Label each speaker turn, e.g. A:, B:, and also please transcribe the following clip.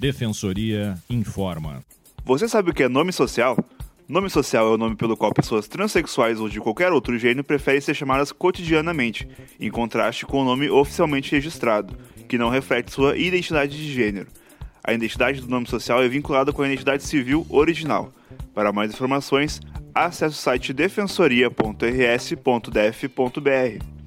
A: Defensoria informa.
B: Você sabe o que é nome social? Nome social é o nome pelo qual pessoas transexuais ou de qualquer outro gênero preferem ser chamadas cotidianamente, em contraste com o nome oficialmente registrado, que não reflete sua identidade de gênero. A identidade do nome social é vinculada com a identidade civil original. Para mais informações, acesse o site defensoria.rs.def.br.